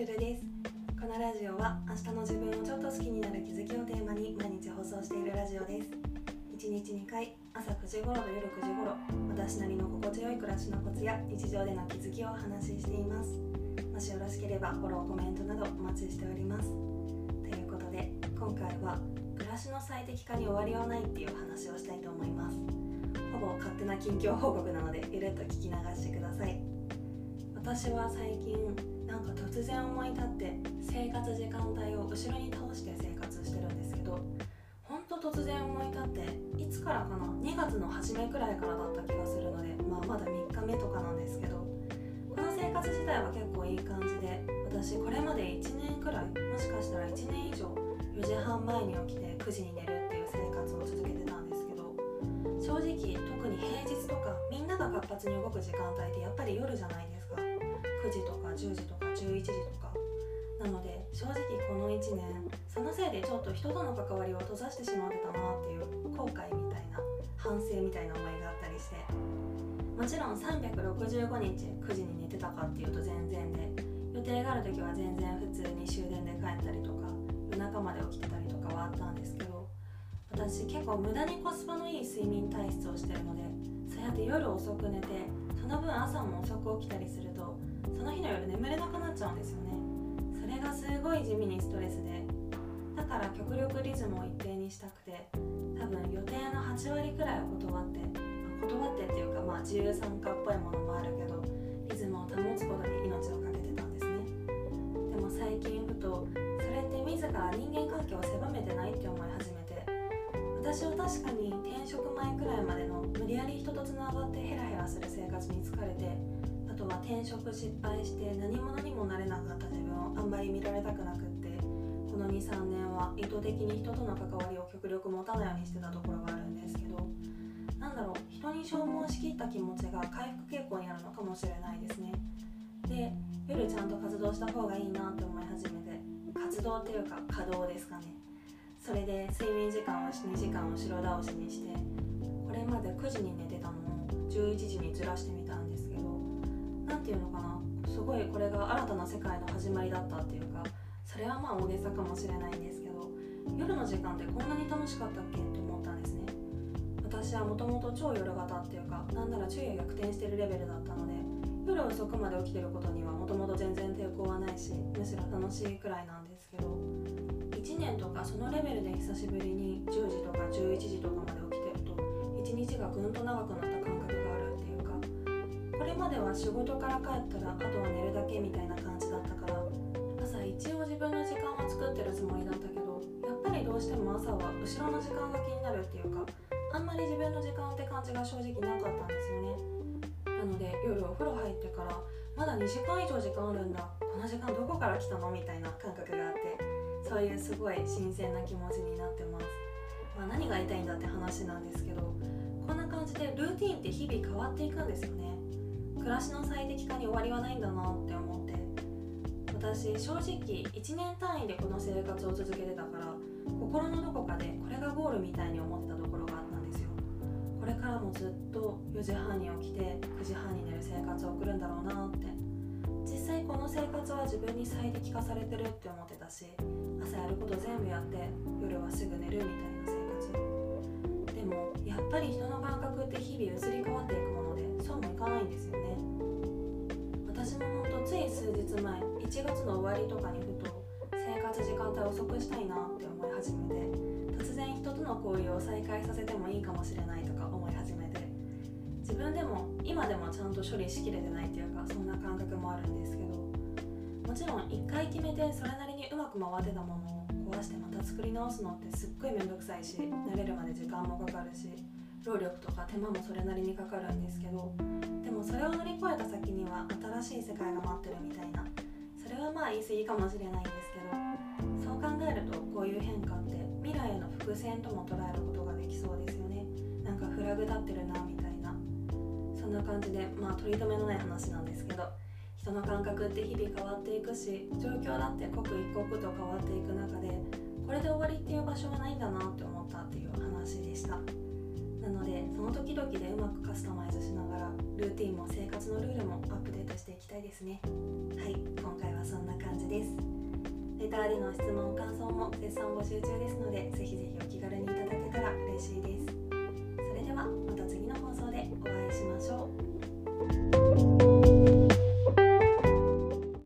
ルルです。このラジオは明日の自分をちょっと好きになる気づきをテーマに毎日放送しているラジオです。1日2回朝9時頃と夜9時頃私なりの心地よい暮らしのコツや日常での気づきをお話ししています。もしよろしければフォローコメントなどお待ちしております。ということで今回は暮らしの最適化に終わりはないっていう話をしたいと思います。ほぼ勝手な近況報告なのでゆるっと聞き流してください。私は最近なんか突然思い立って生活時間帯を後ろに倒して生活してるんですけどほんと突然思い立っていつからかな2月の初めくらいからだった気がするので、まあ、まだ3日目とかなんですけどこの生活自体は結構いい感じで私これまで1年くらいもしかしたら1年以上4時半前に起きて9時に寝るっていう生活を続けてたんですけど正直特に平日とかみんなが活発に動く時間帯ってやっぱり夜じゃないですか。9時とか10時とか11時とか。なので正直この1年そのせいでちょっと人との関わりを閉ざしてしまってたなっていう後悔みたいな反省みたいな思いがあったりして。もちろん365日9時に寝てたかっていうと全然で予定がある時は全然普通に終電で帰ったりとか夜中まで起きてたりとかはあったんですけど私結構無駄にコスパのいい睡眠体質をしてるのでそうやって夜遅く寝てその分朝も遅く起きたりするとその日の夜眠れなくなっちゃうんですよね。それがすごい地味にストレスで。だから極力リズムを一定にしたくて多分予定の8割くらいを断って、ま、断ってっていうかまあ自由参加っぽいものもあるけどリズムを保つことに命をかけてたんですね。でも最近ふとそれって自ら人間関係を狭めてないって思い始めて私は確かに転職前くらいまでの無理やり人とつながってヘラヘラする生活に疲れてとは転職失敗して何者にもなれなかった自分をあんまり見られたくなくってこの23年は意図的に人との関わりを極力持たないようにしてたところがあるんですけどなんだろう人に消耗しきった気持ちが回復傾向にあるのかもしれないですね。で夜ちゃんと活動した方がいいなって思い始めて活動っていうか稼働ですかね。それで睡眠時間を2時間を後ろ倒しにしてこれまで9時に寝てたのを11時にずらしてみたんです何て言うのかな。すごいこれが新たな世界の始まりだったっていうかそれはまあ大げさかもしれないんですけど夜の時間ってこんなに楽しかったっけって思ったんですね。私はもともと超夜型っていうかなんなら昼夜逆転してるレベルだったので夜遅くまで起きてることにはもともと全然抵抗はないしむしろ楽しいくらいなんですけど1年とかそのレベルで久しぶりに10時とか11時とかまで起きてると1日がぐんと長くなったでは仕事から帰ったらあとは寝るだけみたいな感じだったから朝一応自分の時間は作ってるつもりだったけどやっぱりどうしても朝は後ろの時間が気になるっていうかあんまり自分の時間って感じが正直なかったんですよね。なので夜お風呂入ってからまだ2時間以上時間あるんだ。この時間どこから来たのみたいな感覚があってそういうすごい新鮮な気持ちになってます、まあ、何が言いたいんだって話なんですけどこんな感じでルーティンって日々変わっていくんですよね。暮らしの最適化に終わりはないんだなって思って。私正直1年単位でこの生活を続けてたから心のどこかでこれがゴールみたいに思ってたところがあったんですよ。これからもずっと4時半に起きて9時半に寝る生活を送るんだろうなって。実際この生活は自分に最適化されてるって思ってたし朝やること全部やって夜はすぐ寝るみたいな生活。でもやっぱり人の感覚って日々移り変わっていくもの日前1月の終わりとかにふと生活時間帯遅くしたいなって思い始めて突然人との交流を再開させてもいいかもしれないとか思い始めて。自分でも今でもちゃんと処理しきれてないっていうかそんな感覚もあるんですけど。もちろん1回決めてそれなりにうまく回ってたものを壊してまた作り直すのってすっごい面倒くさいし慣れるまで時間もかかるし労力とか手間もそれなりにかかるんですけど。もそれを乗り越えた先には新しい世界が待ってるみたいな。それはまあ言い過ぎかもしれないんですけどそう考えるとこういう変化って未来への伏線とも捉えることができそうですよね。なんかフラグ立ってるなみたいな。そんな感じでまあ取り留めのない話なんですけど人の感覚って日々変わっていくし状況だって刻一刻と変わっていく中でこれで終わりっていう場所はないんだなって思ったっていう話でした。なのでその時々でうまくカスタマイズしながらルーティンも生活のルールもアップデートしていきたいですね。はい今回はそんな感じです。レターでの質問感想も絶賛募集中ですのでぜひぜひお気